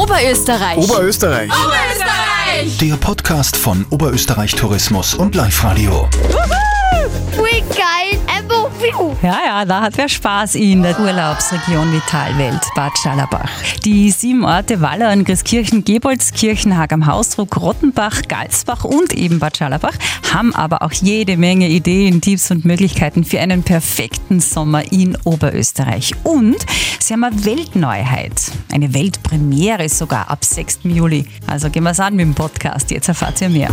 Oberösterreich. Oberösterreich. Oberösterreich. Der Podcast von Oberösterreich Tourismus und Live Radio. Voll geil. Ja, ja, da hat wer Spaß in der Urlaubsregion Vitalwelt, Bad Schallerbach. Die sieben Orte Wallern, Grieskirchen, Gebolzkirchen, Hag am Hausdruck, Rottenbach, Galsbach und eben Bad Schallerbach haben aber auch jede Menge Ideen, Tipps und Möglichkeiten für einen perfekten Sommer in Oberösterreich. Und sie haben eine Weltneuheit, eine Weltpremiere sogar ab 6. Juli. Also gehen wir es an mit dem Podcast, jetzt erfahrt ihr mehr.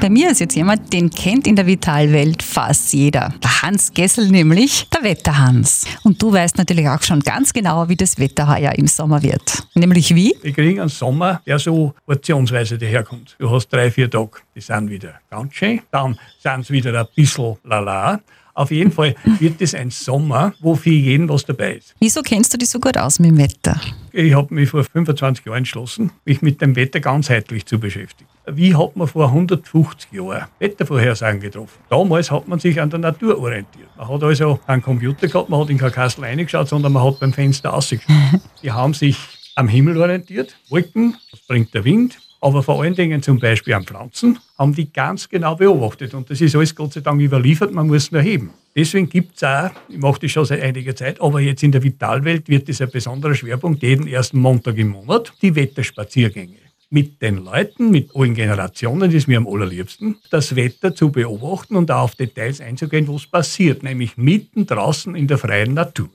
Bei mir ist jetzt jemand, den kennt in der Vitalwelt fast jeder. Der Hans Gessel nämlich, der Wetterhans. Und du weißt natürlich auch schon ganz genau, wie das Wetter heuer im Sommer wird. Nämlich wie? Wir kriegen einen Sommer, der so portionsweise daherkommt. Du hast drei, vier Tage, die sind wieder ganz schön. Dann sind sie wieder ein bisschen lala. Auf jeden Fall wird es ein Sommer, wo für jeden was dabei ist. Wieso kennst du dich so gut aus mit dem Wetter? Ich habe mich vor 25 Jahren entschlossen, mich mit dem Wetter ganzheitlich zu beschäftigen. Wie hat man vor 150 Jahren Wettervorhersagen getroffen? Damals hat man sich an der Natur orientiert. Man hat also einen Computer gehabt, man hat in kein Kastel reingeschaut, sondern man hat beim Fenster rausgeschaut. Die haben sich am Himmel orientiert, Wolken, was bringt der Wind, aber vor allen Dingen zum Beispiel an Pflanzen, haben die ganz genau beobachtet. Und das ist alles Gott sei Dank überliefert, man muss nur heben. Deswegen gibt es auch, ich mache das schon seit einiger Zeit, aber jetzt in der Vitalwelt wird das ein besonderer Schwerpunkt, jeden ersten Montag im Monat, die Wetterspaziergänge. Mit den Leuten, mit allen Generationen, das ist mir am allerliebsten, das Wetter zu beobachten und auf Details einzugehen, was passiert, nämlich mitten draußen in der freien Natur.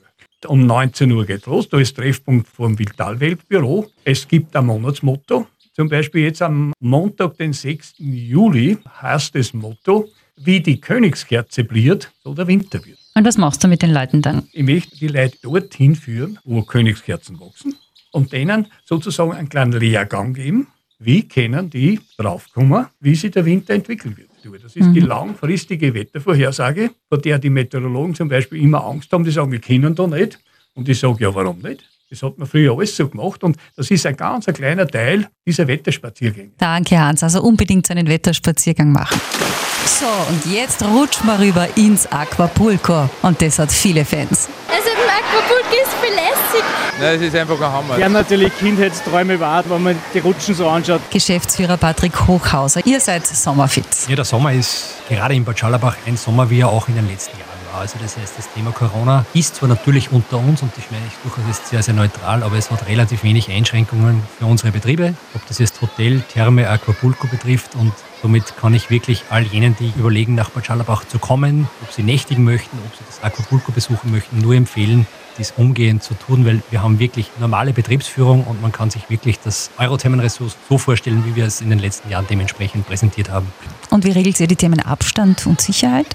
Um 19 Uhr geht los, da ist Treffpunkt vom Vitalweltbüro. Es gibt ein Monatsmotto, zum Beispiel jetzt am Montag, den 6. Juli, heißt das Motto, wie die Königskerze bliert, so der Winter wird. Und was machst du mit den Leuten dann? Ich möchte die Leute dorthin führen, wo Königskerzen wachsen und denen sozusagen einen kleinen Lehrgang geben, wie können die draufkommen, wie sich der Winter entwickeln wird. Das ist die langfristige Wettervorhersage, vor der die Meteorologen zum Beispiel immer Angst haben, die sagen, wir können da nicht. Und ich sage, ja, warum nicht? Das hat man früher alles so gemacht und das ist ein ganz ein kleiner Teil dieser Wetterspaziergänge. Danke, Hans. Also unbedingt so einen Wetterspaziergang machen. So, und jetzt rutschen wir rüber ins Aquapulco. Und das hat viele Fans. Also im Aquapulco ist. Nein, es ist einfach ein Hammer. Ja, natürlich Kindheitsträume wahr, wenn man die Rutschen so anschaut. Geschäftsführer Patrick Hochhauser, ihr seid sommerfit. Ja, der Sommer ist gerade in Bad Schallerbach ein Sommer, wie er auch in den letzten Jahren Also das heißt, das Thema Corona ist zwar natürlich unter uns und ich meine ich durchaus ist sehr, sehr neutral, aber es hat relativ wenig Einschränkungen für unsere Betriebe, ob das jetzt Hotel, Therme, Aquapulco betrifft und somit kann ich wirklich all jenen, die überlegen, nach Bad Schallerbach zu kommen, ob sie nächtigen möchten, ob sie das Aquapulco besuchen möchten, nur empfehlen, dies umgehend zu tun, weil wir haben wirklich normale Betriebsführung und man kann sich wirklich das Eurothermenressource so vorstellen, wie wir es in den letzten Jahren dementsprechend präsentiert haben. Und wie regelt ihr die Themen Abstand und Sicherheit?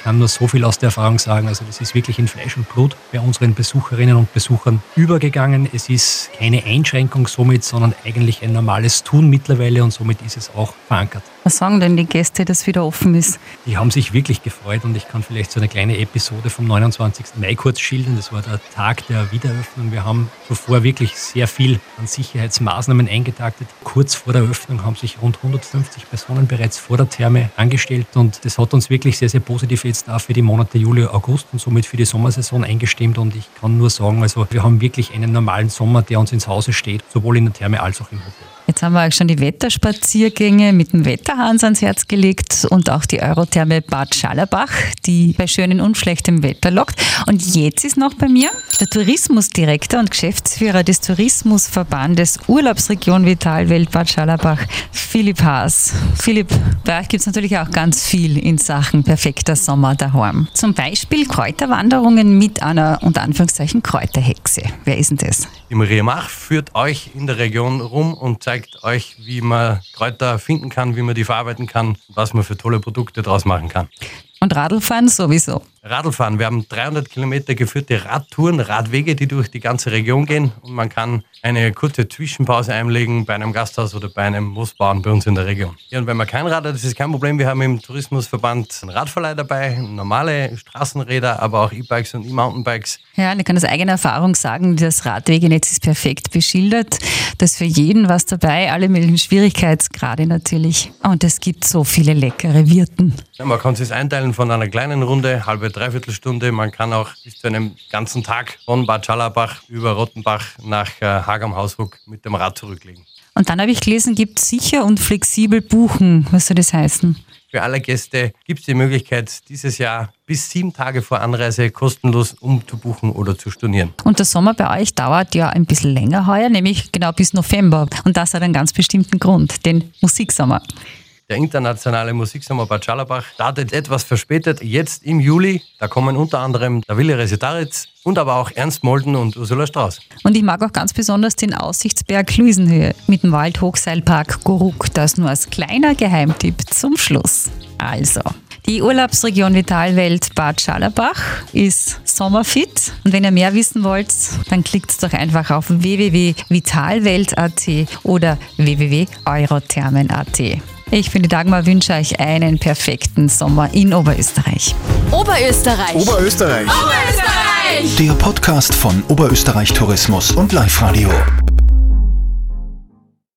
Ich kann nur so viel aus der Erfahrung sagen. Also das ist wirklich in Fleisch und Blut bei unseren Besucherinnen und Besuchern übergegangen. Es ist keine Einschränkung somit, sondern eigentlich ein normales Tun mittlerweile und somit ist es auch verankert. Was sagen denn die Gäste, dass wieder offen ist? Die haben sich wirklich gefreut und ich kann vielleicht so eine kleine Episode vom 29. Mai kurz schildern. Das war der Tag der Wiedereröffnung. Wir haben zuvor wirklich sehr viel an Sicherheitsmaßnahmen eingetaktet. Kurz vor der Eröffnung haben sich rund 150 Personen bereits vor der Therme angestellt und das hat uns wirklich sehr, sehr positiv jetzt auch für die Monate Juli, August und somit für die Sommersaison eingestimmt und ich kann nur sagen, also wir haben wirklich einen normalen Sommer, der uns ins Hause steht, sowohl in der Therme als auch im Hotel. Jetzt haben wir auch schon die Wetterspaziergänge mit dem Wetterhans ans Herz gelegt und auch die Eurotherme Bad Schallerbach, die bei schönem und schlechtem Wetter lockt. Und jetzt ist noch bei mir der Tourismusdirektor und Geschäftsführer des Tourismusverbandes Urlaubsregion Vitalwelt Bad Schallerbach, Philipp Haas. Philipp, bei euch gibt es natürlich auch ganz viel in Sachen perfekter Sommer daheim. Zum Beispiel Kräuterwanderungen mit einer, unter Anführungszeichen, Kräuterhexe. Wer ist denn das? Die Maria Mach führt euch in der Region rum und zeigt euch, wie man Kräuter finden kann, wie man die verarbeiten kann, was man für tolle Produkte draus machen kann. Und Radlfahren sowieso. Radlfahren. Wir haben 300 Kilometer geführte Radtouren, Radwege, die durch die ganze Region gehen. Und man kann eine kurze Zwischenpause einlegen bei einem Gasthaus oder bei einem Moosbauern bei uns in der Region. Ja, und wenn man kein Rad hat, das ist kein Problem. Wir haben im Tourismusverband einen Radverleih dabei, normale Straßenräder, aber auch E-Bikes und E-Mountainbikes. Ja, ich kann aus eigener Erfahrung sagen, das Radwegenetz ist perfekt beschildert. Da ist für jeden was dabei, alle möglichen Schwierigkeitsgrade natürlich. Und es gibt so viele leckere Wirten. Ja, man kann es einteilen wählen von einer kleinen Runde, halbe, dreiviertel Stunde. Man kann auch bis zu einem ganzen Tag von Bad Schallerbach über Rottenbach nach äh, Haag am Hausruck mit dem Rad zurücklegen. Und dann habe ich gelesen, gibt sicher und flexibel buchen. Was soll das heißen? Für alle Gäste gibt es die Möglichkeit, dieses Jahr bis sieben Tage vor Anreise kostenlos umzubuchen oder zu stornieren. Und der Sommer bei euch dauert ja ein bisschen länger heuer, nämlich genau bis November. Und das hat einen ganz bestimmten Grund, den Musiksommer. Der internationale Musiksommer Bad Schallerbach startet etwas verspätet, jetzt im Juli. Da kommen unter anderem der Wille Resetaritz und aber auch Ernst Molden und Ursula Strauß. Und ich mag auch ganz besonders den Aussichtsberg Luisenhöhe mit dem Waldhochseilpark Goruk. Das nur als kleiner Geheimtipp zum Schluss. Also, die Urlaubsregion Vitalwelt Bad Schallerbach ist sommerfit. Und wenn ihr mehr wissen wollt, dann klickt doch einfach auf www.vitalwelt.at oder www.eurothermen.at. Ich bin die Dagmar, wünsche euch einen perfekten Sommer in Oberösterreich. Oberösterreich. Oberösterreich. Oberösterreich. Der Podcast von Oberösterreich Tourismus und Live Radio.